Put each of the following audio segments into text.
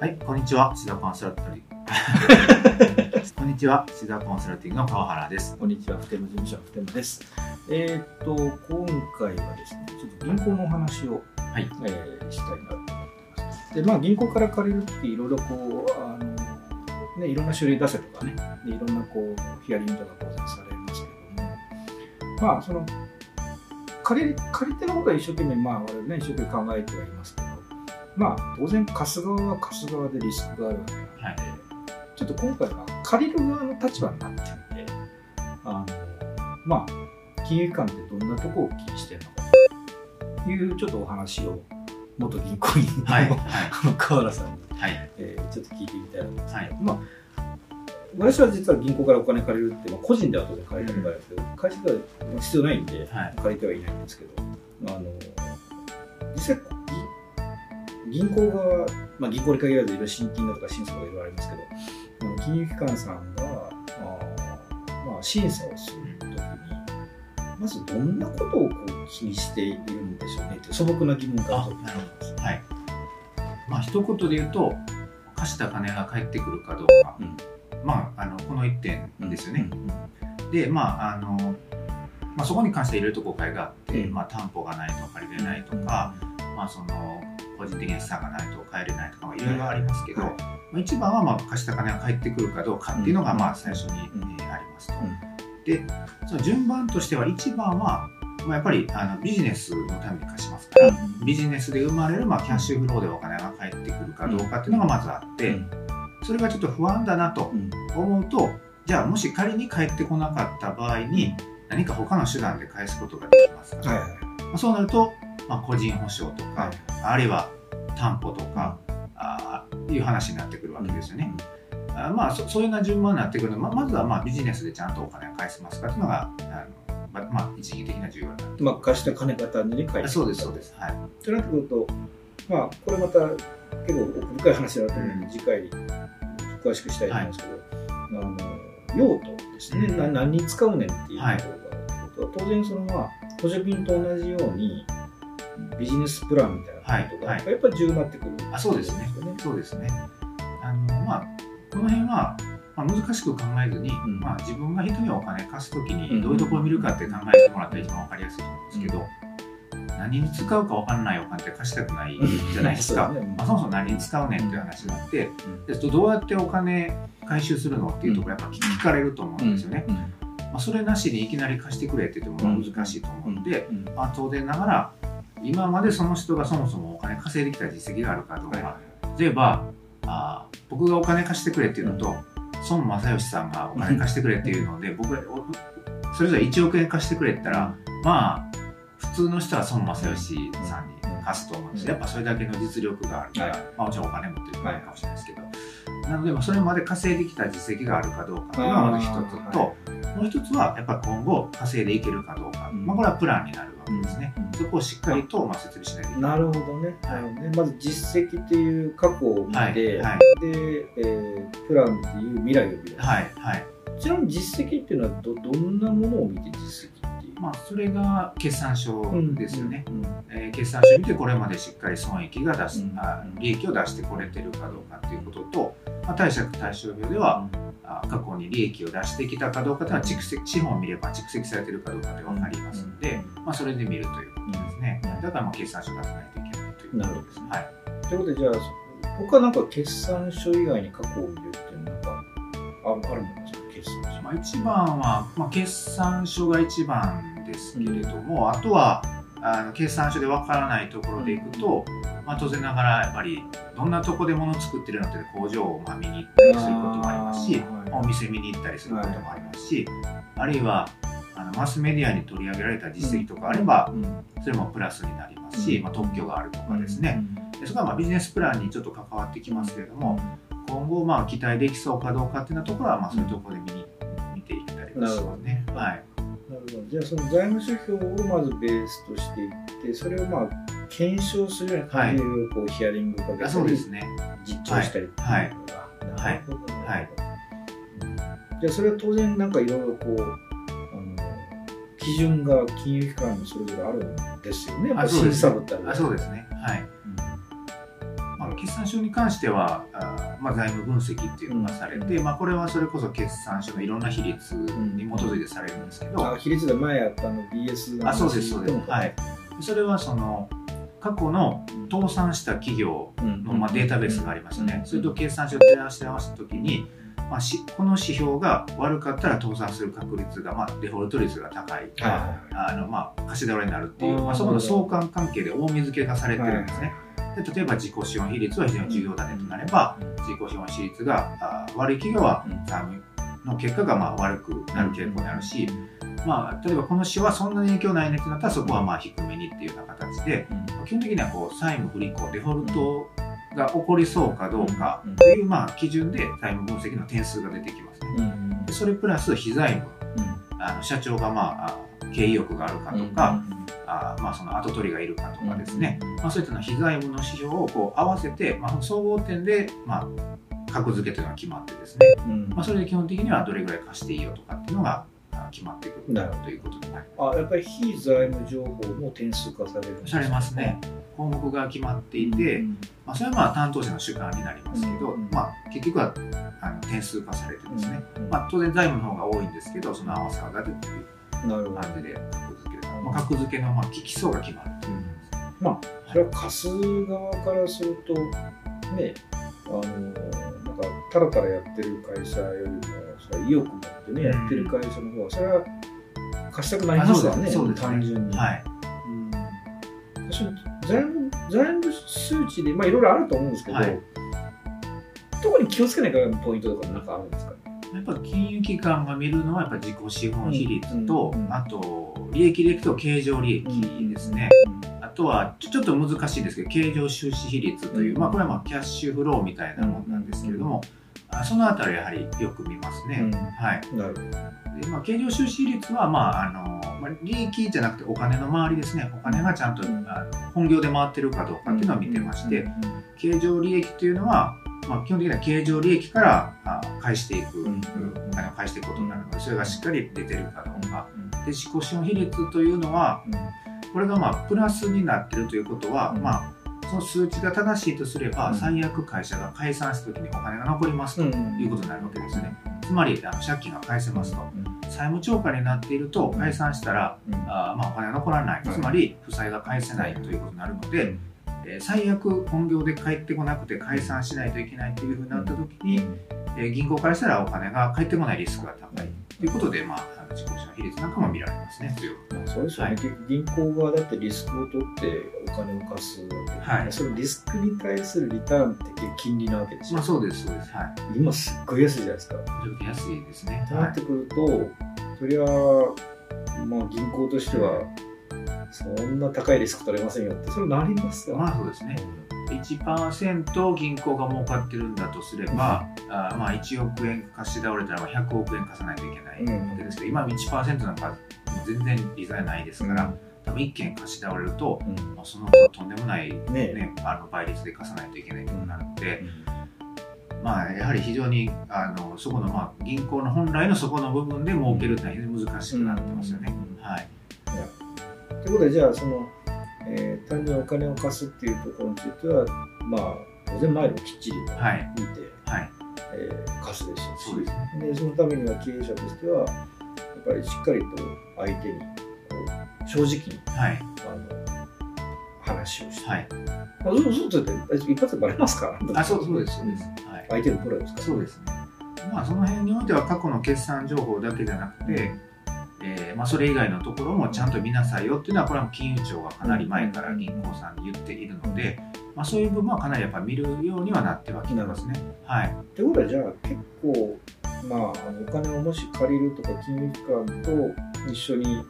はい、こんにちは、シダコンサルティング。こんにちは、シダコンサルティングの川原です。こんにちは、普天間事務所の普天間です。えーっと、今回はですね、ちょっと銀行のお話を、はいえーしたいなと思ってます。で、まあ、銀行から借りるとき、いろいろこう、あの、ね、いろんな種類出せとかね、でいろんなこう、ヒアリングとか当然されますけども、まあ、その、借り借り手のことは一生懸命、まあ、我々ね、一生懸命考えてはいますけど、まあ、当然、貸す側は貸す側でリスクがあるわけ。なので、はい。ちょっと今回は借りる側の立場になってみて、あの、まあ、金融機関ってどんなとこを気にしてるのかというちょっとお話を元銀行員の、はい、はい、あの川原さんに、はい、えーちょっと聞いてみたいなと思うんですはい、まあ、私は実は銀行からお金借りるって、まあ、個人では当然借りるんですけど、借りては必要ないんで、はい。借りてはいないんですけど、あの実際銀銀行側、まあ、銀行に限らずいろいろ新金だとか審査とかいろいろありますけど、金融機関さんがあー、まあ、審査をするときに、まずどんなことをこう気にしているんでしょうねって素朴な疑問からあなるほどはい。まあ、一言で言うと、貸した金が返ってくるかどうか。うんまあ、あの、この一点ですよね。うんうんで、まあ、あの、まあ、そこに関していろいろと誤解があって、うんまあ、担保がないと借りれないとか、まあ、その、個人的に資産がないと帰れないとか、まあいろいろありますけど、はい。まあ、一番は、まあ、貸した金が返ってくるかどうかっていうのが、うん。まあ、最初に、うんえーありますと。うん。で、その順番としては、一番は、まあ、やっぱりあのビジネスのために貸しますから、ビジネスで生まれる、まあ、キャッシュフローでお金が返ってくるかどうかっていうのがまずあって、それがちょっと不安だなとうん。思うと、じゃあもし仮に返ってこなかった場合に、何か他の手段で返すことができますから、まあ、そうなると、まあ、個人保証とか、はい。あるいは担保とか、あーいう話になってくるわけですよね。あまあそそういうような順番になってくるのでままずはまあビジネスでちゃんとお金を返せますかっていうのがあの、ままあ、一時的な重要にな。ってまあ、貸した金が単純に返ってそうですそうです。はい。となってくると、まあ、これまた結構奥深い話だと思うので、次回詳しくしたいと思うんですけど、あの用途ですね、うん。な何に使うねんっていうところがは、当然そのまあ補助金と同じようにビジネスプランみたいなことが、はいやっぱり重要になってくるあそうですね。そうですね。あのまあこの辺は、まあ、難しく考えずに、ん。まあ、自分が人にお金貸すときうん。にどういうところを見るかって考えてもらったら一番わかりやすいと思うんですけど、何に使うかわからないお金って貸したくないじゃないですか、そうねまあ、そもそも何に使うねんっていう話になって、うん。でどうやってお金回収するのっていうところやっぱ聞かれると思うんですよね、うん。まあ、それなしにいきなり貸してくれって言ってもまあ難しいと思うので、うん。まあ、当然ながら今までその人がそもそもお金稼いできた実績があるかどうか、は例えばあー僕がお金貸してくれっていうのと、孫正義さんがお金貸してくれっていうので、僕それぞれ1億円貸してくれって言ったらまあ普通の人は孫正義さんに貸すと思うんです。よやっぱそれだけの実力があるから、はい。まあ、もちろんお金持ってるからかもしれないですけど、なのでまあそれまで稼いできた実績があるかどうか。っていうのがまず一つと、あーもう一つはやっぱ今後稼いでいけるかどうか、うん。まあ、これはプランになるわけですね、うん。そこをしっかりとまあ設備しないといけない。なるほどね,、はい。まず実績っていう過去を見て、はい。はい。で、えープランっていう未来を見る、はい。はい。ちなみに実績っていうのはどどんなものを見て実績っていう？まあそれが決算書ですよね、うんうんえー決算書を見てこれまでしっかり損益が出す、うんあ利益を出してこれてるかどうかっていうことと、まあ、貸借対照表では、あ過去に利益を出してきたかどうかというのは蓄積資本を見れば蓄積されてるかどうかって分かりますので、うん。まあ、それで見るということですね、うん。だからまあ決算書出さないといけないということですね。はい。ということでじゃあ他なんか決算書以外に過去を見るっていうのはなんかああるものですか決算書まあ、一番は、まあ、決算書が一番ですけれども、あとはあの決算書でわからないところでいくと、まあ、当然ながらやっぱりどんなとこで物を作ってるのって工場をまあ見に行ったりすることもありますしお店見に行ったりすることもありますし、あるいはあのマスメディアに取り上げられた実績とかあれば、うんそれもプラスになりますし、うんまあ、特許があるとかですね、でそこはまあビジネスプランにちょっと関わってきますけれども、今後まあ期待できそうかどうかっていうようなところはまあそういうところで見に見ていったりはしますね。はい。なるほど。じゃあその財務諸表をまずベースとしていってそれをまあ検証するような感じでこうヒアリングかけたありそうですね。実調したりっていうのが、はい。なるほどはい。うん。じゃあそれは当然なんかいろいろこうあの基準が金融機関にそれぞれあるんですよね。あそうですあそうですね。はい。うん。まあ、決決算書に関してはあ、まあ、財務分析っていうのがされて、うまあ、これはそれこそ決算書のいろんな比率に基づいてされるんですけど、あ比率で前やったあの BS のあそうですそうです、もはい、それはその過去の倒産した企業の、まあ、データベースがありますよね、それと決算書を照らし合わせたときに、まあ、しこの指標が悪かったら倒産する確率が、まあ、デフォルト率が高い、あのまあ、貸し倒れになるっていう、まあ、そこの相関関係で大水付けがされてるんですね。で例えば自己資本比率は非常に重要だねとなれば、自己資本比率があ悪い企業はうん。の結果がまあ悪くなる傾向にあるし、まあ、例えばこの市はそんなに影響ないねってなったらそこはまあ低めにっていうような形で基本的にはこう債務不履行デフォルトが起こりそうかどうかうん。というまあ基準で債務分析の点数が出てきますね。うんでそれプラス非財務あの社長がまああ経営欲があるかとか、あまあ、その後取りがいるかとかですね、まあ、そういったの非財務の指標をこう合わせて、まあ、総合点で、まあ、格付けというのが決まってですね、うん。まあ、それで基本的にはどれぐらい貸していいよとかっていうのがあ決まってくるということになりあやっぱり非財務情報も点数化されるされますね。項目が決まっていて、うん。まあ、それはまあ担当者の主観になりますけど、うんまあ、結局はあの点数化されてですね、うんまあ、当然財務の方が多いんですけどその合わせ技でという感じで格付ける、まあ、格付けのまあ基礎が決まるというまあそれは貸す側からするとねあのなんかたらたらやってる会社よりもそれは意欲持ってね、うん。やってる会社の方はそれは貸したくなりますわねそうです。ね。単純に、はい。うん。私も財務財務数値でまあいろいろあると思うんですけど、はい。特に気をつけないからポイントとかなんかあるんですか？ねやっぱ金融機関が見るのはやっぱ自己資本比率と、うんうんあと利益でいくと経常利益ですね、あとはちょちょっと難しいですけど経常収支比率という、うん。まあ、これはまあキャッシュフローみたいなものなんですけれども、あそのあたりやはりよく見ますね、うん。はい。なるほど。でまあ、経常収支比率は、まああのまあ、利益じゃなくてお金の回りですね。お金がちゃんと、うん。あの本業で回ってるかどうかっていうのを見てまして、経常利益というのは、まあ、基本的には経常利益からあ返していく、うん。お金を返していくことになるのでそれがしっかり出てるかどうか。うん。で自己資本比率というのはこれがまあプラスになってるということは、うん。まあその数値が正しいとすれば、うん。最悪会社が解散した時にお金が残りますとうん。いうことになるわけですよね、つまりあの借金が返せますと。債務超過になっていると解散したら、うん。あまあお金が残らない。つまり負債が返せないということになるので、えー最悪本業で返ってこなくて解散しないといけないというふうになった時に、えー銀行からしたらお金が返ってこないリスクが高い。ということで、まあ、自己資本比率なんかも見られますね。そうですよね、はい。銀行側だってリスクを取ってお金を貸すわけで、はい。そのリスクに対するリターンって金利なわけですよ、まあそうですそうです。はい。今すっごい安いじゃないですか。安いですね。となってくると、そりゃまあ銀行としてはそんな高いリスク取れませんよってそれなりますよ、まあそうですね1%銀行が儲かってるんだとすれば、あまあ1億円貸し倒れたら100億円貸さないといけない。わけですけど、今1%なんか全然利ざやないですから、多分1件貸し倒れると、うん。まあ、その他とんでもない、ねねあの倍率で貸さないといけないということになるので、うん。まあ、やはり非常にあのそこの、まあ、銀行の本来のそこの部分で儲けるってのは非常に難しくなってますよね。うん。はい。ということでじゃあその、えー単にお金を貸すっていうところについてはまあ当然前のきっちりとはい見て、はい。えー貸すでしょうしそうですね。でそのためには経営者としてはやっぱりしっかりと相手に正直にはい。あの話をして、はい。まあ、嘘嘘ついて一発でバレますからあそうそうですそうです、はい。相手のプロですから。そうですね。まあその辺においては過去の決算情報だけじゃなくて、えーまあ、それ以外のところもちゃんと見なさいよっていうのはこれは金融庁がかなり前から銀行さんに言っているので、まあ、そういう部分はかなりやっぱ見るようにはなってはきてますね。はい、ということはじゃあ結構、まあ、あのお金をもし借りるとか金融機関と一緒に、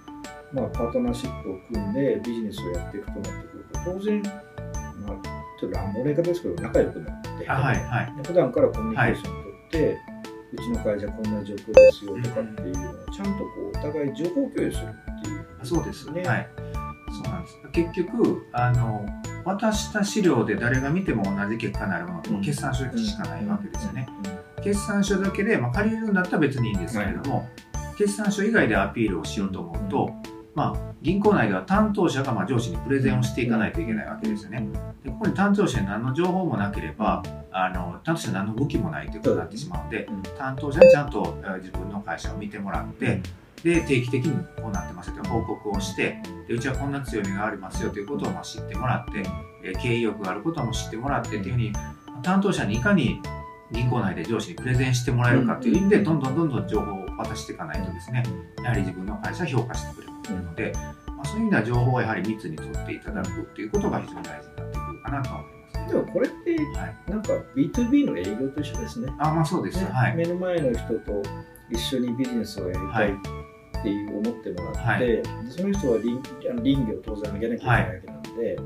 まあ、パートナーシップを組んでビジネスをやっていくとなってくると当然、まあ、ちょっと乱暴な言い方ですけど仲良くなって、あはいはい普段からコミュニケーションを取って、うちの会社こんな状況ですよとかっていうのをちゃんとこうお互い情報共有するっていう。そうですね。はい。そうなんです。結局あの渡した資料で誰が見ても同じ結果になるものもう決算書しかないわけですよね。決算書だけで、まあ、借りるんだったら別にいいんですけれども、決算書以外でアピールをしようと思うと、まあ、銀行内では担当者がまあ上司にプレゼンをしていかないといけないわけですよね。でここに担当者に何の情報もなければ、あの担当者に何の武器もないということになってしまうので、担当者にちゃんとえー自分の会社を見てもらって、で定期的にこうなってますよと報告をしてでうちはこんな強みがありますよということをまあ知ってもらって、えー経営欲があることも知ってもらってっていうふうに担当者にいかに銀行内で上司にプレゼンしてもらえるかという意味でどんどんどんどん情報を渡していかないとですねやはり自分の会社は評価してくれるので、まあ、そういう意味では情報はやはり密に取っていただくっていうことが非常に大事になってくるかなと思いますね。でもこれってはい、なんか B2B の営業と一緒ですね。あまあそうです、ねはい、目の前の人と一緒にビジネスをやりたいっていう思ってもらって、はい。でその人は倫あの倫理を当然上げなきゃいけないわけなので、あ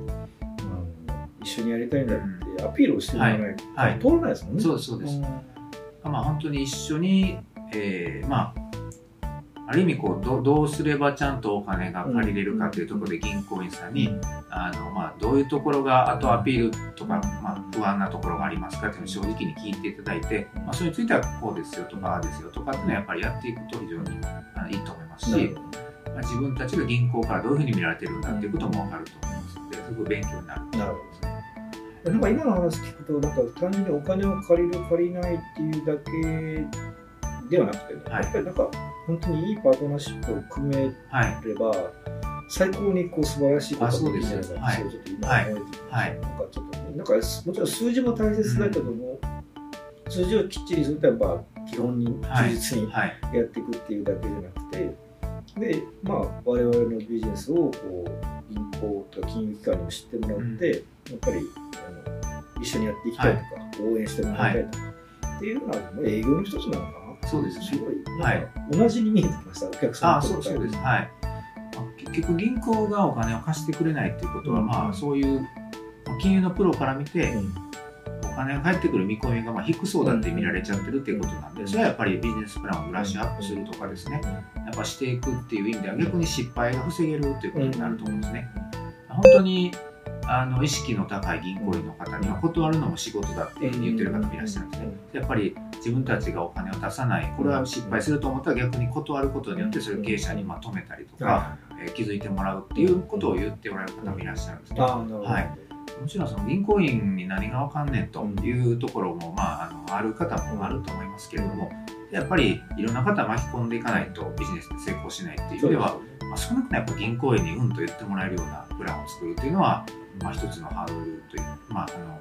の一緒にやりたいんだってアピールをしてもらわないと、はい。通らないですもんね。そうですそうです。まあ、本当に一緒に、えーまあ、ある意味こうどどうすればちゃんとお金が借りれるかというところで銀行員さんに、あのまあ、どういうところが後アピールとか、まあ、不安なところがありますかっていうのを正直に聞いていただいて、まあ、それについてはこうですよとかああですよとかっていうのはやっぱりやっていくと非常にあのいいと思いますしまあ、自分たちが銀行からどういうふうに見られてるんだっていうことも分かると思いますのですごく勉強になると思います。ね。なんか今の話聞くと、なんか単純にお金を借りる、借りないっていうだけではなくてね、はい。やっぱりなんか本当にいいパートナーシップを組めはい。れば、最高にこう素晴らしいことができるんじゃないかそちょっと今はい思えてきました、はい。なんかちょっとね、なんかもちろん数字も大切だけども、数字をきっちりするとやっぱ基本にはい。忠実にはい。やっていくっていうだけじゃなくて、で、まあ、我々のビジネスをこう銀行とか金融機関にも知ってもらって、やっぱりあの一緒にやっていきたいとか、応援してもらいたいとか、っていうのは営業の一つなのかな。そうですね。すごい、はい。同じに見えてきました、お客さんあとそうそうです、はい、まあ結局銀行がお金を貸してくれないっていうことは、うん。まあそういうまあ金融のプロから見て、うん。お金が返ってくる見込みがまあ低そうだって見られちゃってるっていうことなんで、それはやっぱりビジネスプランをブラッシュアップするとかですね、やっぱしていくっていう意味では逆に失敗が防げるっていうことになると思うんですね。本当にあの意識の高い銀行員の方には断るのも仕事だって言ってる方もいらっしゃるんですね。やっぱり自分たちがお金を出さない、これは失敗すると思ったら逆に断ることによってそれを経営者にまとめたりとか、えー気づいてもらうっていうことを言っておられる方もいらっしゃるんですね。はい。もちろんその銀行員に何がわかんねんというところも、まあ、あのある方もあると思いますけれども、やっぱりいろんな方巻き込んでいかないとビジネスで成功しないっていう意味では、まあ、少なくともやっぱ銀行員にうんと言ってもらえるようなプランを作るというのは、まあ、一つのハードルという、まあ、あの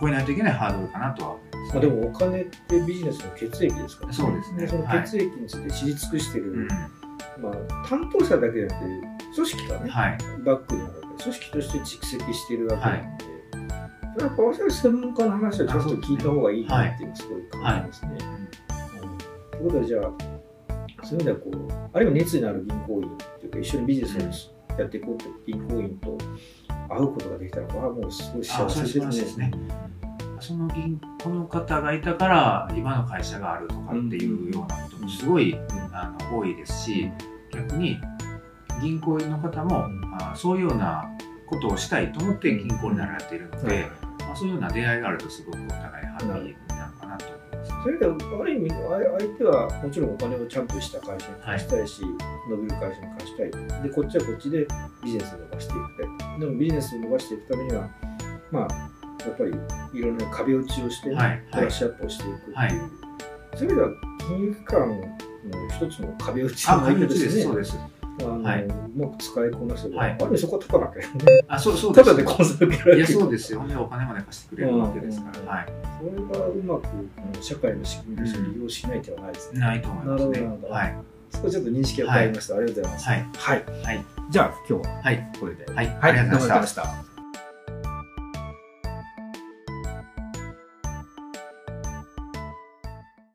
超えないといけないハードルかなとは思います、まあ、でもお金ってビジネスの血液ですから、そうですねその血液について知り尽くしてる、うんまあ、担当者だけじゃなくて、組織がね、はいバックにあるわけで組織として蓄積してるわけなんで、それはやっぱ私は専門家の話はちょっと聞いた方がいいなっていうのをすごい感じますね。うんということはじゃあ、そういう意味ではこう、あるいは熱意のある銀行員というか、一緒にビジネスをやっていこうという銀行員と会うことができたら、これはもうすごい幸せですね。その銀この方がいたから今の会社があるとかっていうようなこともすごいあの多いですし逆に銀行員の方も、あそういうようなことをしたいと思って銀行になられているので、まあ、そういうような出会いがあるとすごくお互いハッピーになるかなと思います。それである意味、あ相手はもちろんお金をちゃんとした会社に貸したいし、伸びる会社に貸したいと。で、こっちはこっちでビジネスを伸ばしていきたいと。でもビジネスを伸ばしていくためには、まあ、やっぱりいろんな壁打ちをして、ねはいブラッシュアップをしていくっていう。はいそういう意味では、金融機関の一つの壁打ちあ、の壁打ちです、ね。そうです。あのはいうまく使いこなせば、はいある意味そこはただだけどね。あ、そうそうです。ただでコンサル受けられるいや、そうですよね。お金まで貸してくれるわけですから。うんはい。それがうまくこの社会の仕組みとして利用しない手はないですね。ないと思いますねなるほどはい。そこちょっと認識が変わりました。ありがとうございます。はい。はい。はい。じゃあ今日ははい。これで。はい。ありがとうございました。